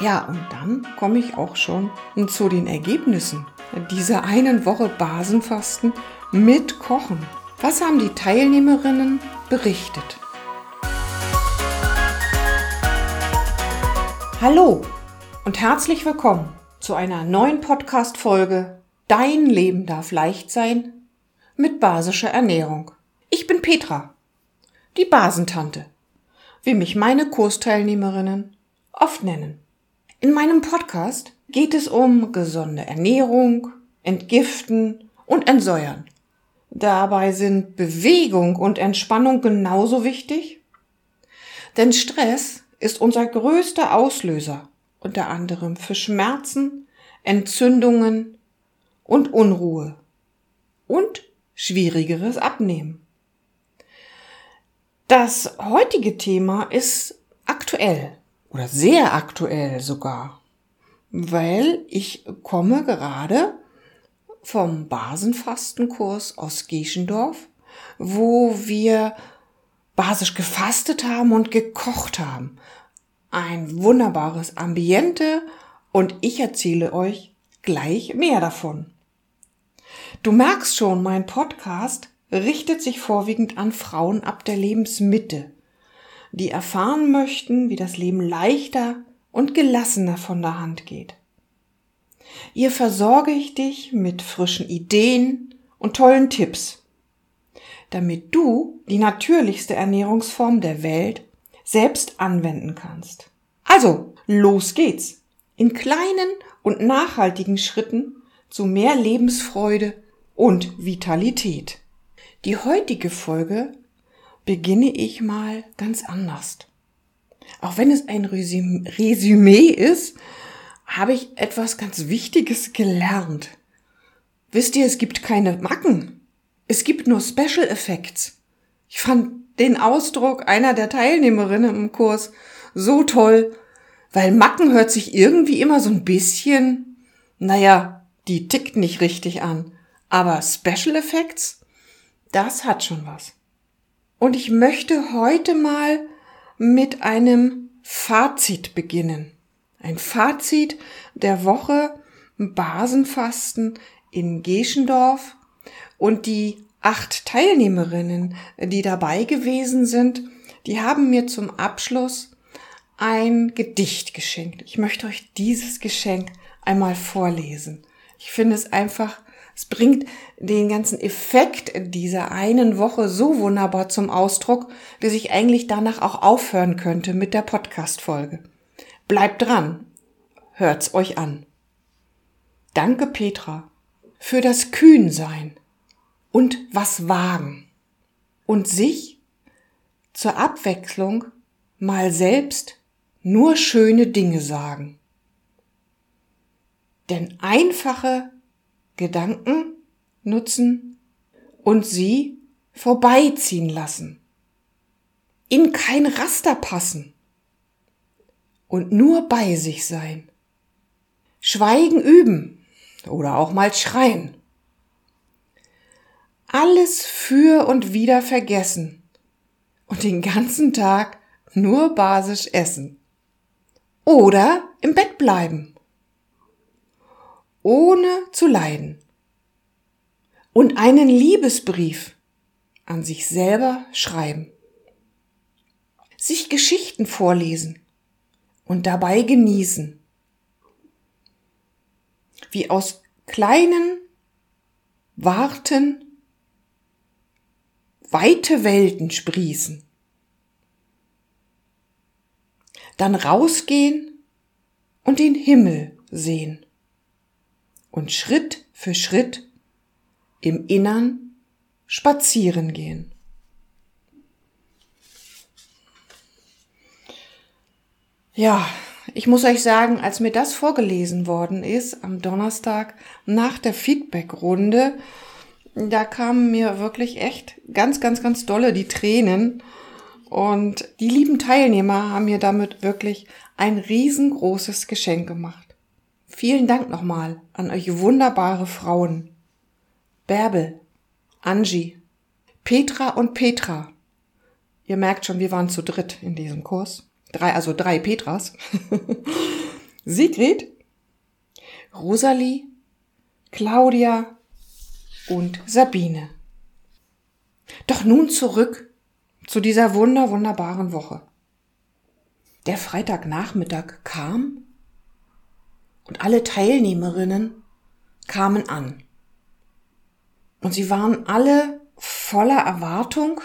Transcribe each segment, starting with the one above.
Ja, und dann komme ich auch schon zu den Ergebnissen dieser einen Woche Basenfasten mit Kochen. Was haben die Teilnehmerinnen berichtet? Hallo und herzlich willkommen zu einer neuen Podcast-Folge Dein Leben darf leicht sein mit basischer Ernährung. Ich bin Petra, die Basentante, wie mich meine Kursteilnehmerinnen oft nennen. In meinem Podcast geht es um gesunde Ernährung, Entgiften und Entsäuern. Dabei sind Bewegung und Entspannung genauso wichtig, denn Stress ist unser größter Auslöser, unter anderem für Schmerzen, Entzündungen und Unruhe und schwierigeres Abnehmen. Das heutige Thema ist aktuell oder sehr aktuell sogar, weil ich komme gerade vom Basenfastenkurs aus Geschendorf, wo wir basisch gefastet haben und gekocht haben. Ein wunderbares Ambiente und ich erzähle euch gleich mehr davon. Du merkst schon, mein Podcast richtet sich vorwiegend an Frauen ab der Lebensmitte die erfahren möchten, wie das Leben leichter und gelassener von der Hand geht. Hier versorge ich dich mit frischen Ideen und tollen Tipps, damit du die natürlichste Ernährungsform der Welt selbst anwenden kannst. Also, los geht's! In kleinen und nachhaltigen Schritten zu mehr Lebensfreude und Vitalität. Die heutige Folge beginne ich mal ganz anders. Auch wenn es ein Resümee ist, habe ich etwas ganz Wichtiges gelernt. Wisst ihr, es gibt keine Macken. Es gibt nur Special Effects. Ich fand den Ausdruck einer der Teilnehmerinnen im Kurs so toll, weil Macken hört sich irgendwie immer so ein bisschen, naja, die tickt nicht richtig an. Aber Special Effects, das hat schon was. Und ich möchte heute mal mit einem Fazit beginnen. Ein Fazit der Woche Basenfasten in Geschendorf und die acht Teilnehmerinnen, die dabei gewesen sind, die haben mir zum Abschluss ein Gedicht geschenkt. Ich möchte euch dieses Geschenk einmal vorlesen. Ich finde es einfach es bringt den ganzen Effekt dieser einen Woche so wunderbar zum Ausdruck, dass ich eigentlich danach auch aufhören könnte mit der Podcast-Folge. Bleibt dran. Hört's euch an. Danke, Petra, für das Kühnsein und was wagen und sich zur Abwechslung mal selbst nur schöne Dinge sagen. Denn einfache Gedanken nutzen und sie vorbeiziehen lassen. In kein Raster passen und nur bei sich sein. Schweigen üben oder auch mal schreien. Alles für und wieder vergessen und den ganzen Tag nur basisch essen. Oder im Bett bleiben ohne zu leiden. Und einen Liebesbrief an sich selber schreiben. Sich Geschichten vorlesen und dabei genießen. Wie aus kleinen Warten weite Welten sprießen. Dann rausgehen und den Himmel sehen und Schritt für Schritt im Innern spazieren gehen. Ja, ich muss euch sagen, als mir das vorgelesen worden ist am Donnerstag nach der Feedbackrunde, da kamen mir wirklich echt ganz, ganz, ganz dolle die Tränen. Und die lieben Teilnehmer haben mir damit wirklich ein riesengroßes Geschenk gemacht. Vielen Dank nochmal an euch wunderbare Frauen. Bärbel, Angie, Petra und Petra. Ihr merkt schon, wir waren zu dritt in diesem Kurs. Drei, also drei Petras. Sigrid, Rosalie, Claudia und Sabine. Doch nun zurück zu dieser wunder, wunderbaren Woche. Der Freitagnachmittag kam und alle Teilnehmerinnen kamen an. Und sie waren alle voller Erwartung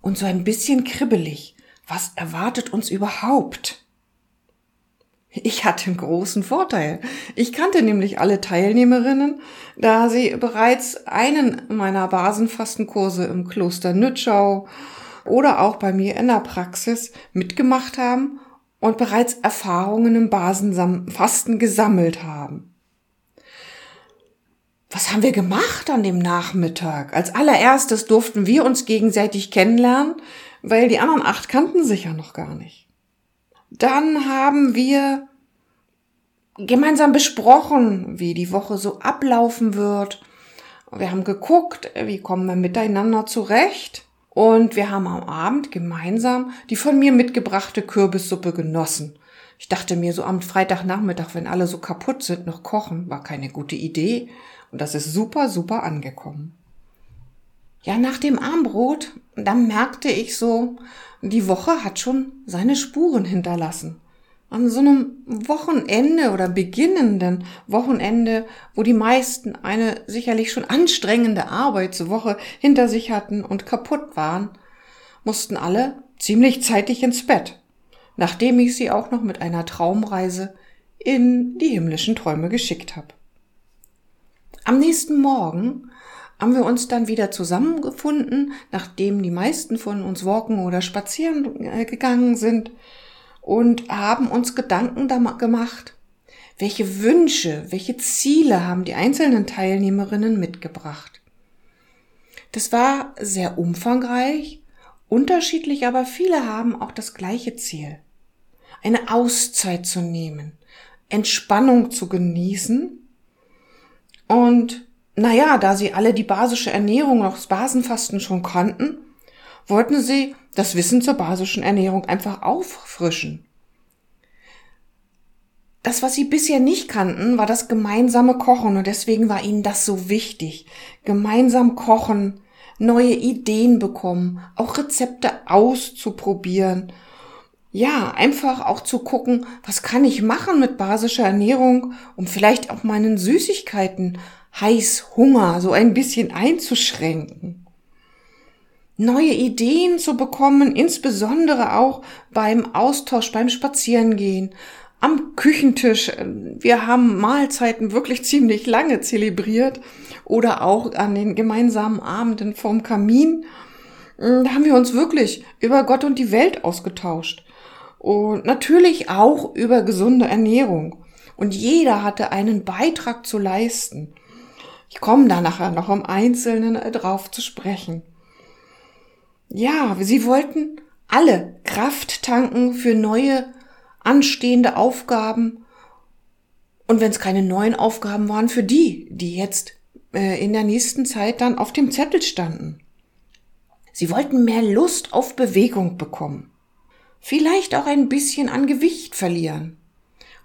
und so ein bisschen kribbelig. Was erwartet uns überhaupt? Ich hatte einen großen Vorteil. Ich kannte nämlich alle Teilnehmerinnen, da sie bereits einen meiner Basenfastenkurse im Kloster Nütschau oder auch bei mir in der Praxis mitgemacht haben und bereits Erfahrungen im Basenfasten gesammelt haben. Was haben wir gemacht an dem Nachmittag? Als allererstes durften wir uns gegenseitig kennenlernen, weil die anderen acht kannten sich ja noch gar nicht. Dann haben wir gemeinsam besprochen, wie die Woche so ablaufen wird. Wir haben geguckt, wie kommen wir miteinander zurecht. Und wir haben am Abend gemeinsam die von mir mitgebrachte Kürbissuppe genossen. Ich dachte mir so am Freitagnachmittag, wenn alle so kaputt sind, noch kochen, war keine gute Idee. Und das ist super, super angekommen. Ja, nach dem Armbrot, da merkte ich so, die Woche hat schon seine Spuren hinterlassen an so einem Wochenende oder beginnenden Wochenende, wo die meisten eine sicherlich schon anstrengende Arbeitswoche hinter sich hatten und kaputt waren, mussten alle ziemlich zeitig ins Bett, nachdem ich sie auch noch mit einer Traumreise in die himmlischen Träume geschickt habe. Am nächsten Morgen haben wir uns dann wieder zusammengefunden, nachdem die meisten von uns walken oder spazieren äh, gegangen sind und haben uns Gedanken gemacht, welche Wünsche, welche Ziele haben die einzelnen Teilnehmerinnen mitgebracht. Das war sehr umfangreich, unterschiedlich, aber viele haben auch das gleiche Ziel. Eine Auszeit zu nehmen, Entspannung zu genießen und naja, da sie alle die basische Ernährung, auch das Basenfasten schon kannten, wollten sie das Wissen zur basischen Ernährung einfach auffrischen. Das, was sie bisher nicht kannten, war das gemeinsame Kochen und deswegen war ihnen das so wichtig. Gemeinsam kochen, neue Ideen bekommen, auch Rezepte auszuprobieren. Ja, einfach auch zu gucken, was kann ich machen mit basischer Ernährung, um vielleicht auch meinen Süßigkeiten heiß Hunger so ein bisschen einzuschränken neue Ideen zu bekommen, insbesondere auch beim Austausch, beim Spazierengehen, am Küchentisch. Wir haben Mahlzeiten wirklich ziemlich lange zelebriert oder auch an den gemeinsamen Abenden vorm Kamin. Da haben wir uns wirklich über Gott und die Welt ausgetauscht. Und natürlich auch über gesunde Ernährung. Und jeder hatte einen Beitrag zu leisten. Ich komme da nachher noch im Einzelnen drauf zu sprechen. Ja, sie wollten alle Kraft tanken für neue anstehende Aufgaben. Und wenn es keine neuen Aufgaben waren, für die, die jetzt äh, in der nächsten Zeit dann auf dem Zettel standen. Sie wollten mehr Lust auf Bewegung bekommen. Vielleicht auch ein bisschen an Gewicht verlieren.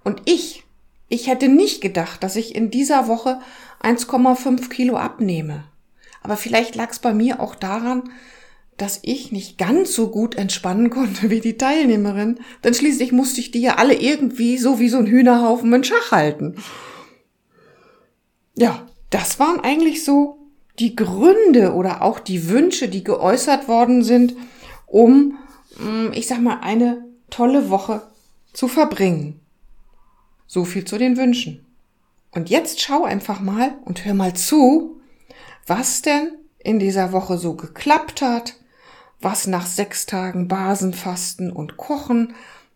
Und ich, ich hätte nicht gedacht, dass ich in dieser Woche 1,5 Kilo abnehme. Aber vielleicht lag es bei mir auch daran, dass ich nicht ganz so gut entspannen konnte wie die Teilnehmerin, denn schließlich musste ich die ja alle irgendwie so wie so ein Hühnerhaufen in Schach halten. Ja, das waren eigentlich so die Gründe oder auch die Wünsche, die geäußert worden sind, um, mm, ich sag mal, eine tolle Woche zu verbringen. So viel zu den Wünschen. Und jetzt schau einfach mal und hör mal zu, was denn in dieser Woche so geklappt hat, was nach sechs Tagen Basenfasten und Kochen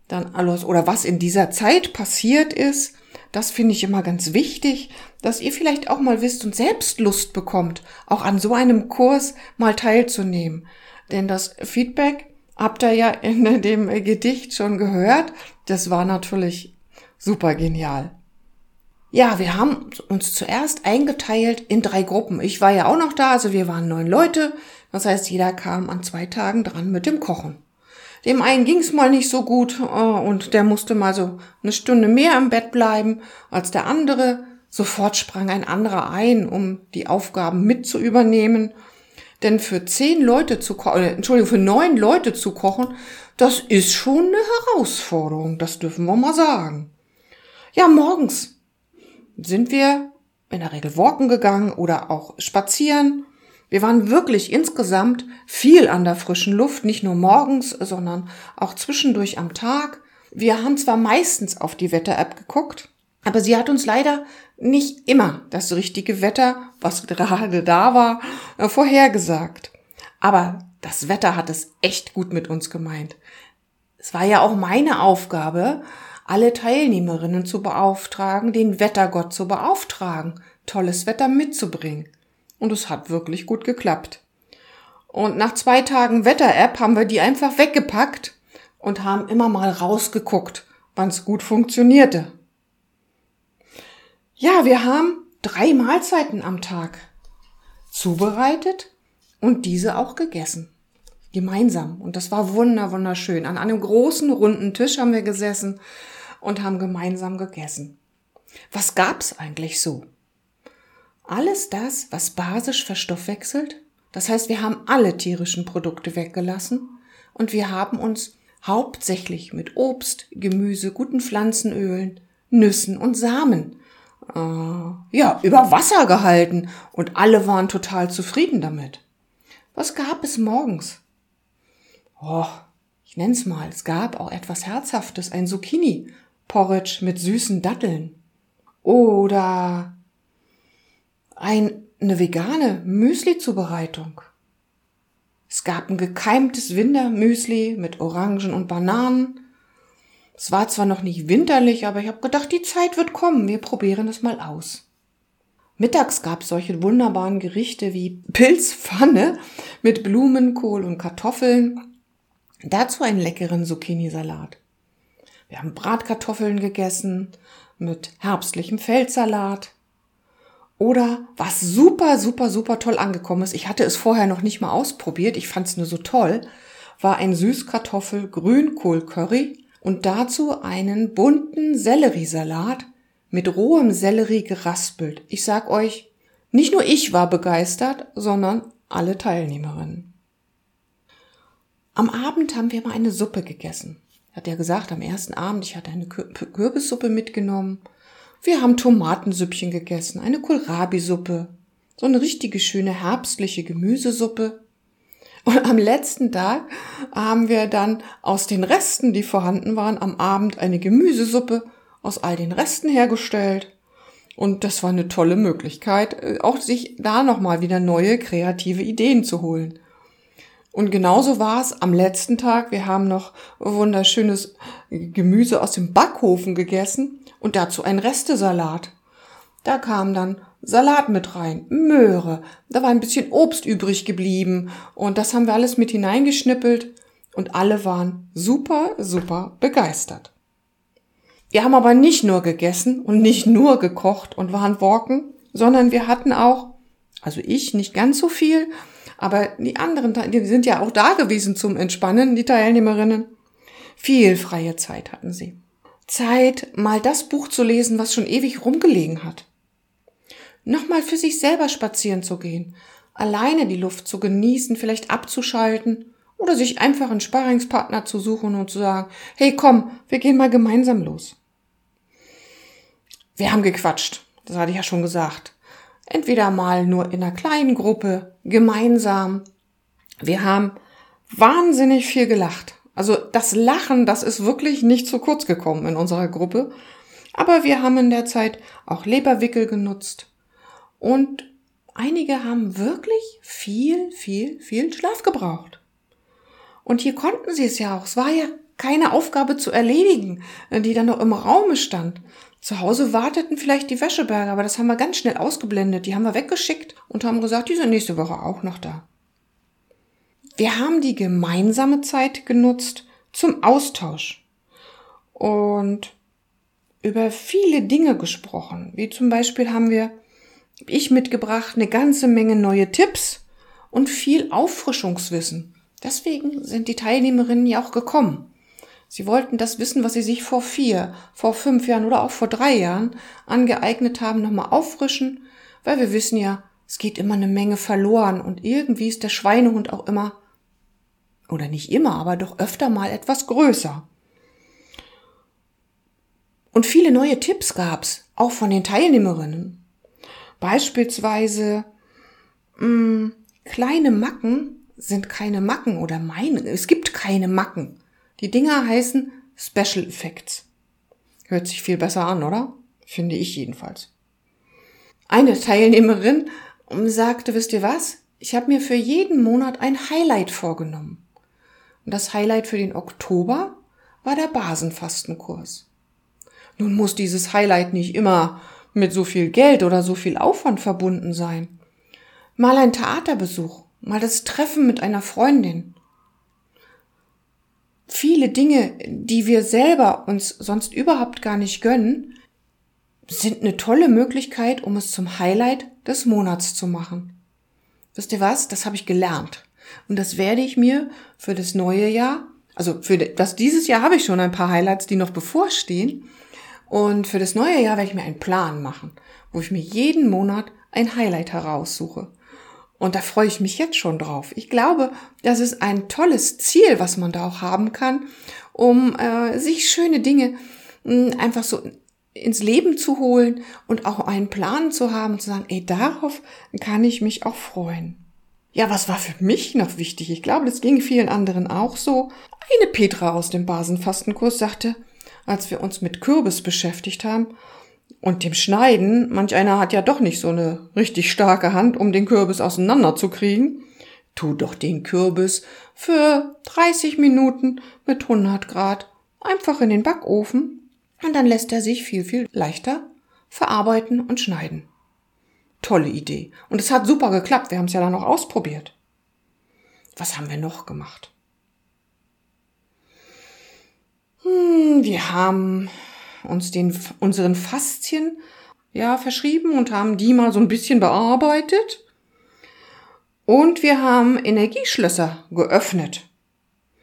dann alles oder was in dieser Zeit passiert ist. Das finde ich immer ganz wichtig, dass ihr vielleicht auch mal wisst und selbst Lust bekommt, auch an so einem Kurs mal teilzunehmen. Denn das Feedback habt ihr ja in dem Gedicht schon gehört. Das war natürlich super genial. Ja, wir haben uns zuerst eingeteilt in drei Gruppen. Ich war ja auch noch da, also wir waren neun Leute. Das heißt, jeder kam an zwei Tagen dran mit dem Kochen. dem einen ging's mal nicht so gut äh, und der musste mal so eine Stunde mehr im Bett bleiben als der andere. Sofort sprang ein anderer ein, um die Aufgaben mit zu übernehmen. Denn für zehn Leute zu kochen, äh, Entschuldigung, für neun Leute zu kochen, das ist schon eine Herausforderung, das dürfen wir mal sagen. Ja, morgens sind wir in der Regel walken gegangen oder auch spazieren wir waren wirklich insgesamt viel an der frischen Luft, nicht nur morgens, sondern auch zwischendurch am Tag. Wir haben zwar meistens auf die Wetter-App geguckt, aber sie hat uns leider nicht immer das richtige Wetter, was gerade da war, äh, vorhergesagt. Aber das Wetter hat es echt gut mit uns gemeint. Es war ja auch meine Aufgabe, alle Teilnehmerinnen zu beauftragen, den Wettergott zu beauftragen, tolles Wetter mitzubringen. Und es hat wirklich gut geklappt. Und nach zwei Tagen Wetter-App haben wir die einfach weggepackt und haben immer mal rausgeguckt, wann es gut funktionierte. Ja, wir haben drei Mahlzeiten am Tag zubereitet und diese auch gegessen. Gemeinsam. Und das war wunder, wunderschön. An einem großen, runden Tisch haben wir gesessen und haben gemeinsam gegessen. Was gab's eigentlich so? Alles das, was basisch verstoffwechselt, das heißt, wir haben alle tierischen Produkte weggelassen und wir haben uns hauptsächlich mit Obst, Gemüse, guten Pflanzenölen, Nüssen und Samen äh, ja über Wasser gehalten und alle waren total zufrieden damit. Was gab es morgens? Oh, ich nenn's mal, es gab auch etwas Herzhaftes, ein Zucchini Porridge mit süßen Datteln oder ein, eine vegane Müsli-Zubereitung. Es gab ein gekeimtes Wintermüsli mit Orangen und Bananen. Es war zwar noch nicht winterlich, aber ich habe gedacht, die Zeit wird kommen. Wir probieren es mal aus. Mittags gab es solche wunderbaren Gerichte wie Pilzpfanne mit Blumenkohl und Kartoffeln. Dazu einen leckeren Zucchini-Salat. Wir haben Bratkartoffeln gegessen mit herbstlichem Feldsalat. Oder was super, super, super toll angekommen ist, ich hatte es vorher noch nicht mal ausprobiert, ich fand es nur so toll, war ein Süßkartoffel-Grünkohl-Curry und dazu einen bunten Selleriesalat mit rohem Sellerie geraspelt. Ich sag euch, nicht nur ich war begeistert, sondern alle Teilnehmerinnen. Am Abend haben wir mal eine Suppe gegessen. Hat ja gesagt, am ersten Abend, ich hatte eine Kürbissuppe mitgenommen wir haben Tomatensüppchen gegessen, eine Kohlrabi-Suppe, so eine richtige schöne herbstliche Gemüsesuppe. Und am letzten Tag haben wir dann aus den Resten, die vorhanden waren, am Abend eine Gemüsesuppe aus all den Resten hergestellt. Und das war eine tolle Möglichkeit, äh, auch sich da nochmal wieder neue kreative Ideen zu holen. Und genauso war es am letzten Tag. Wir haben noch wunderschönes Gemüse aus dem Backofen gegessen und dazu ein Restesalat. Da kam dann Salat mit rein, Möhre, da war ein bisschen Obst übrig geblieben und das haben wir alles mit hineingeschnippelt und alle waren super, super begeistert. Wir haben aber nicht nur gegessen und nicht nur gekocht und waren walken, sondern wir hatten auch, also ich nicht ganz so viel, aber die anderen, die sind ja auch da gewesen zum Entspannen, die Teilnehmerinnen. Viel freie Zeit hatten sie. Zeit, mal das Buch zu lesen, was schon ewig rumgelegen hat. Nochmal für sich selber spazieren zu gehen, alleine die Luft zu genießen, vielleicht abzuschalten oder sich einfach einen Sparringspartner zu suchen und zu sagen, hey komm, wir gehen mal gemeinsam los. Wir haben gequatscht, das hatte ich ja schon gesagt. Entweder mal nur in einer kleinen Gruppe, gemeinsam. Wir haben wahnsinnig viel gelacht. Also das Lachen, das ist wirklich nicht zu kurz gekommen in unserer Gruppe. Aber wir haben in der Zeit auch Leberwickel genutzt. Und einige haben wirklich viel, viel, viel Schlaf gebraucht. Und hier konnten sie es ja auch. Es war ja keine Aufgabe zu erledigen, die dann noch im Raume stand. Zu Hause warteten vielleicht die Wäscheberge, aber das haben wir ganz schnell ausgeblendet. Die haben wir weggeschickt und haben gesagt, die sind nächste Woche auch noch da. Wir haben die gemeinsame Zeit genutzt zum Austausch und über viele Dinge gesprochen. Wie zum Beispiel haben wir, ich mitgebracht, eine ganze Menge neue Tipps und viel Auffrischungswissen. Deswegen sind die Teilnehmerinnen ja auch gekommen. Sie wollten das Wissen, was sie sich vor vier, vor fünf Jahren oder auch vor drei Jahren angeeignet haben, nochmal auffrischen, weil wir wissen ja, es geht immer eine Menge verloren und irgendwie ist der Schweinehund auch immer, oder nicht immer, aber doch öfter mal etwas größer. Und viele neue Tipps gab's, auch von den Teilnehmerinnen. Beispielsweise mh, mm, kleine Macken sind keine Macken oder meine. Es gibt keine Macken. Die Dinger heißen Special Effects. Hört sich viel besser an, oder? Finde ich jedenfalls. Eine Teilnehmerin sagte, wisst ihr was? Ich habe mir für jeden Monat ein Highlight vorgenommen. Und das Highlight für den Oktober war der Basenfastenkurs. Nun muss dieses Highlight nicht immer mit so viel Geld oder so viel Aufwand verbunden sein. Mal ein Theaterbesuch, mal das Treffen mit einer Freundin. Viele Dinge, die wir selber uns sonst überhaupt gar nicht gönnen, sind eine tolle Möglichkeit, um es zum Highlight des Monats zu machen. Wisst ihr was? Das habe ich gelernt. Und das werde ich mir für das neue Jahr, also für das dieses Jahr habe ich schon ein paar Highlights, die noch bevorstehen. Und für das neue Jahr werde ich mir einen Plan machen, wo ich mir jeden Monat ein Highlight heraussuche. Und da freue ich mich jetzt schon drauf. Ich glaube, das ist ein tolles Ziel, was man da auch haben kann, um äh, sich schöne Dinge mh, hm, einfach so ins Leben zu holen und auch einen Plan zu haben und zu sagen, ey, darauf kann ich mich auch freuen. Ja, was war für mich noch wichtig? Ich glaube, das ging vielen anderen auch so. Eine Petra aus dem Basenfastenkurs sagte, als wir uns mit Kürbis beschäftigt haben, und dem Schneiden, manch einer hat ja doch nicht so eine richtig starke Hand, um den Kürbis auseinanderzukriegen. Tu doch den Kürbis für 30 Minuten mit 100 Grad einfach in den Backofen und dann lässt er sich viel, viel leichter verarbeiten und schneiden. Tolle Idee. Und es hat super geklappt. Wir haben es ja dann noch ausprobiert. Was haben wir noch gemacht? Hm, wir haben uns den, unseren Faszien ja, verschrieben und haben die mal so ein bisschen bearbeitet. Und wir haben Energieschlösser geöffnet.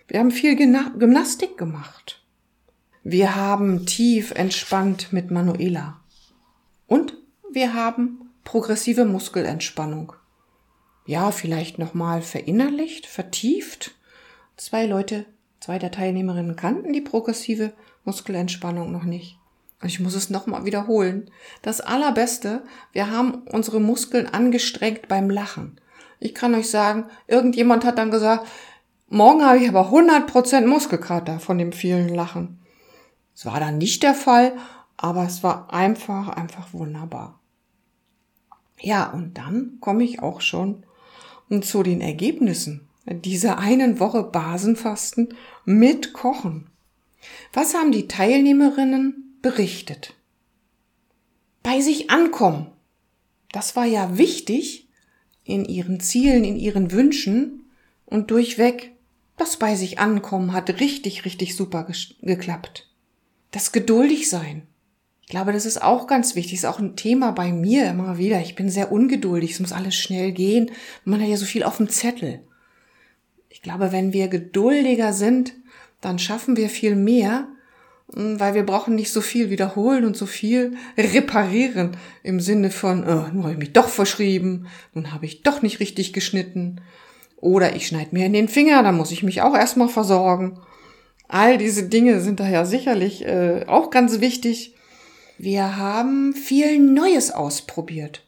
Wir haben viel Gymnastik gemacht. Wir haben tief entspannt mit Manuela. Und wir haben progressive Muskelentspannung. Ja, vielleicht nochmal verinnerlicht, vertieft. Zwei Leute, zwei der Teilnehmerinnen kannten die progressive Muskelentspannung noch nicht. Ich muss es nochmal wiederholen. Das Allerbeste, wir haben unsere Muskeln angestrengt beim Lachen. Ich kann euch sagen, irgendjemand hat dann gesagt, morgen habe ich aber 100% Muskelkater von dem vielen Lachen. Es war dann nicht der Fall, aber es war einfach, einfach wunderbar. Ja, und dann komme ich auch schon zu den Ergebnissen dieser einen Woche Basenfasten mit Kochen. Was haben die Teilnehmerinnen berichtet? Bei sich ankommen. Das war ja wichtig in ihren Zielen, in ihren Wünschen und durchweg. Das bei sich ankommen hat richtig, richtig super geklappt. Das geduldig sein. Ich glaube, das ist auch ganz wichtig. Ist auch ein Thema bei mir immer wieder. Ich bin sehr ungeduldig. Es muss alles schnell gehen. Man hat ja so viel auf dem Zettel. Ich glaube, wenn wir geduldiger sind, dann schaffen wir viel mehr, hm, weil wir brauchen nicht so viel wiederholen und so viel reparieren im Sinne von, oh, nun habe ich mich doch verschrieben, nun habe ich doch nicht richtig geschnitten oder ich schneide mir in den Finger, da muss ich mich auch erstmal versorgen. All diese Dinge sind daher sicherlich äh, auch ganz wichtig. Wir haben viel Neues ausprobiert.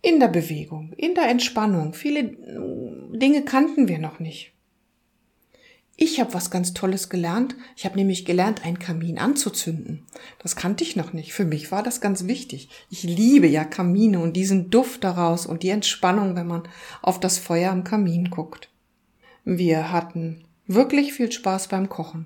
In der Bewegung, in der Entspannung. Viele Dinge kannten wir noch nicht. Ich habe was ganz Tolles gelernt. Ich habe nämlich gelernt, einen Kamin anzuzünden. Das kannte ich noch nicht. Für mich war das ganz wichtig. Ich liebe ja Kamine und diesen Duft daraus und die Entspannung, wenn man auf das Feuer am Kamin guckt. Wir hatten wirklich viel Spaß beim Kochen.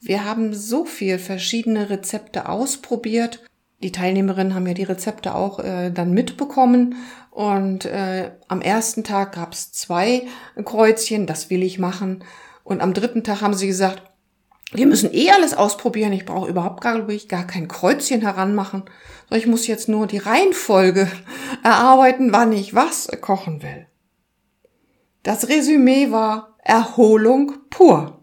Wir haben so viel verschiedene Rezepte ausprobiert. Die Teilnehmerinnen haben ja die Rezepte auch äh, dann mitbekommen und äh, am ersten Tag gab es zwei Kreuzchen, das will ich machen. Und am dritten Tag haben sie gesagt, wir müssen eh alles ausprobieren. Ich brauche überhaupt gar, gar kein Kreuzchen heranmachen. Ich muss jetzt nur die Reihenfolge erarbeiten, wann ich was kochen will. Das Resümee war Erholung pur.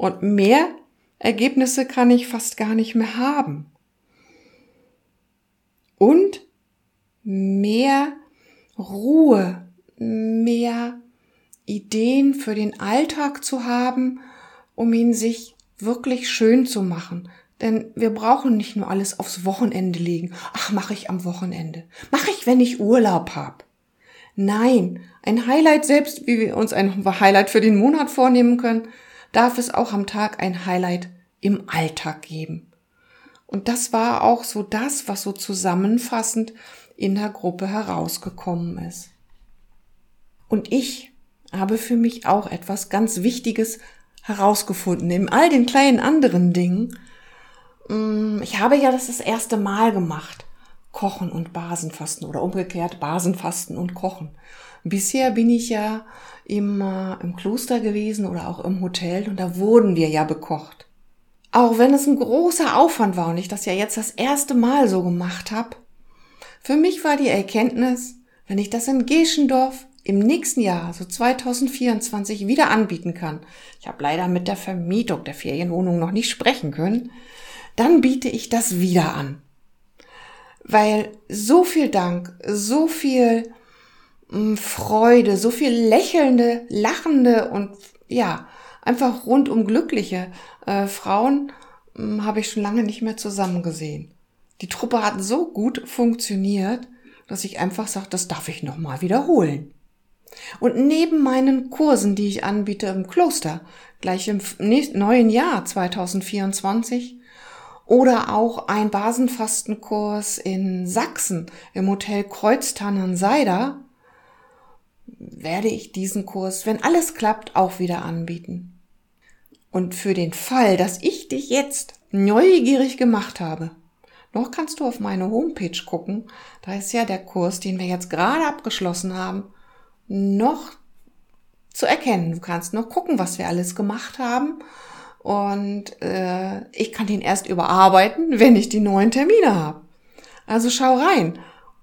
Und mehr Ergebnisse kann ich fast gar nicht mehr haben. Und mehr Ruhe, mehr Ideen für den Alltag zu haben, um ihn sich wirklich schön zu machen. Denn wir brauchen nicht nur alles aufs Wochenende legen. Ach, mache ich am Wochenende. Mache ich, wenn ich Urlaub hab. Nein, ein Highlight selbst, wie wir uns ein Highlight für den Monat vornehmen können, darf es auch am Tag ein Highlight im Alltag geben. Und das war auch so das, was so zusammenfassend in der Gruppe herausgekommen ist. Und ich habe für mich auch etwas ganz Wichtiges herausgefunden. In all den kleinen anderen Dingen. Mm, ich habe ja das das erste Mal gemacht. Kochen und Basenfasten oder umgekehrt Basenfasten und Kochen. Bisher bin ich ja immer im Kloster gewesen oder auch im Hotel und da wurden wir ja bekocht. Auch wenn es ein großer Aufwand war und ich das ja jetzt das erste Mal so gemacht habe, für mich war die Erkenntnis, wenn ich das in Geschendorf im nächsten Jahr, so 2024, wieder anbieten kann, ich habe leider mit der Vermietung der Ferienwohnung noch nicht sprechen können, dann biete ich das wieder an. Weil so viel Dank, so viel mm, Freude, so viel lächelnde, lachende und ja, einfach rundum glückliche äh, Frauen äh, habe ich schon lange nicht mehr zusammen gesehen. Die Truppe hat so gut funktioniert, dass ich einfach sage, das darf ich nochmal wiederholen. Und neben meinen Kursen, die ich anbiete im Kloster, gleich im neuen Jahr 2024, oder auch ein Basenfastenkurs in Sachsen im Hotel Kreuztannenseida, werde ich diesen Kurs, wenn alles klappt, auch wieder anbieten. Und für den Fall, dass ich dich jetzt neugierig gemacht habe, noch kannst du auf meine Homepage gucken, da ist ja der Kurs, den wir jetzt gerade abgeschlossen haben, noch zu erkennen. Du kannst noch gucken, was wir alles gemacht haben. Und äh, ich kann den erst überarbeiten, wenn ich die neuen Termine habe. Also schau rein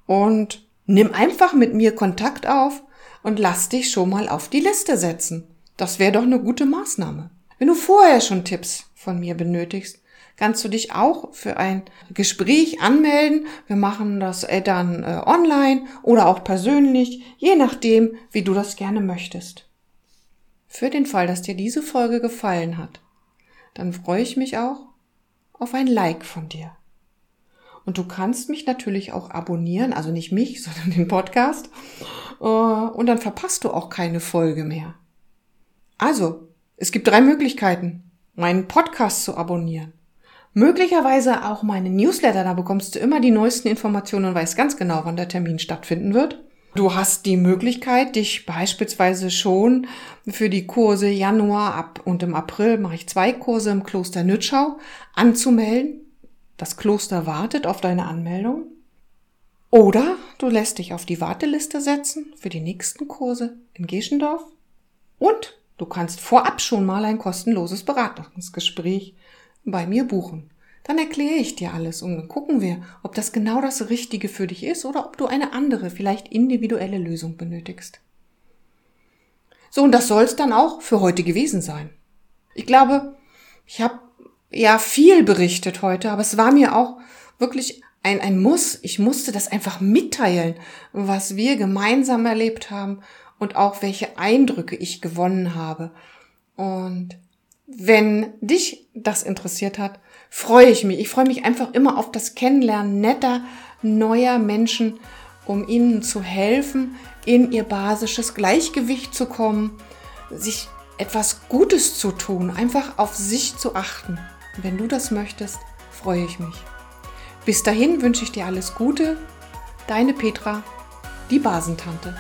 und nimm einfach mit mir Kontakt auf und lass dich schon mal auf die Liste setzen. Das wäre doch eine gute Maßnahme. Wenn du vorher schon Tipps von mir benötigst, kannst du dich auch für ein Gespräch anmelden. Wir machen das äh, dann äh, online oder auch persönlich, je nachdem, wie du das gerne möchtest. Für den Fall, dass dir diese Folge gefallen hat, dann freue ich mich auch auf ein Like von dir. Und du kannst mich natürlich auch abonnieren, also nicht mich, sondern den Podcast. Äh, und dann verpasst du auch keine Folge mehr. Also, es gibt drei Möglichkeiten, meinen Podcast zu abonnieren. Möglicherweise auch meine Newsletter, da bekommst du immer die neuesten Informationen und weißt ganz genau, wann der Termin stattfinden wird. Du hast die Möglichkeit, dich beispielsweise schon für die Kurse Januar ab und im April mache ich zwei Kurse im Kloster Nütschau anzumelden. Das Kloster wartet auf deine Anmeldung. Oder du lässt dich auf die Warteliste setzen für die nächsten Kurse in Geschendorf. Und du kannst vorab schon mal ein kostenloses Beratungsgespräch bei mir buchen. Dann erkläre ich dir alles und gucken wir, ob das genau das Richtige für dich ist oder ob du eine andere, vielleicht individuelle Lösung benötigst. So, und das soll es dann auch für heute gewesen sein. Ich glaube, ich habe ja viel berichtet heute, aber es war mir auch wirklich ein, ein Muss. Ich musste das einfach mitteilen, was wir gemeinsam erlebt haben und auch welche Eindrücke ich gewonnen habe. Und wenn dich das interessiert hat, freue ich mich. Ich freue mich einfach immer auf das Kennenlernen netter, neuer Menschen, um ihnen zu helfen, in ihr basisches Gleichgewicht zu kommen, sich etwas Gutes zu tun, einfach auf sich zu achten. wenn du das möchtest, freue ich mich. Bis dahin wünsche ich dir alles Gute. Deine Petra, die Basentante.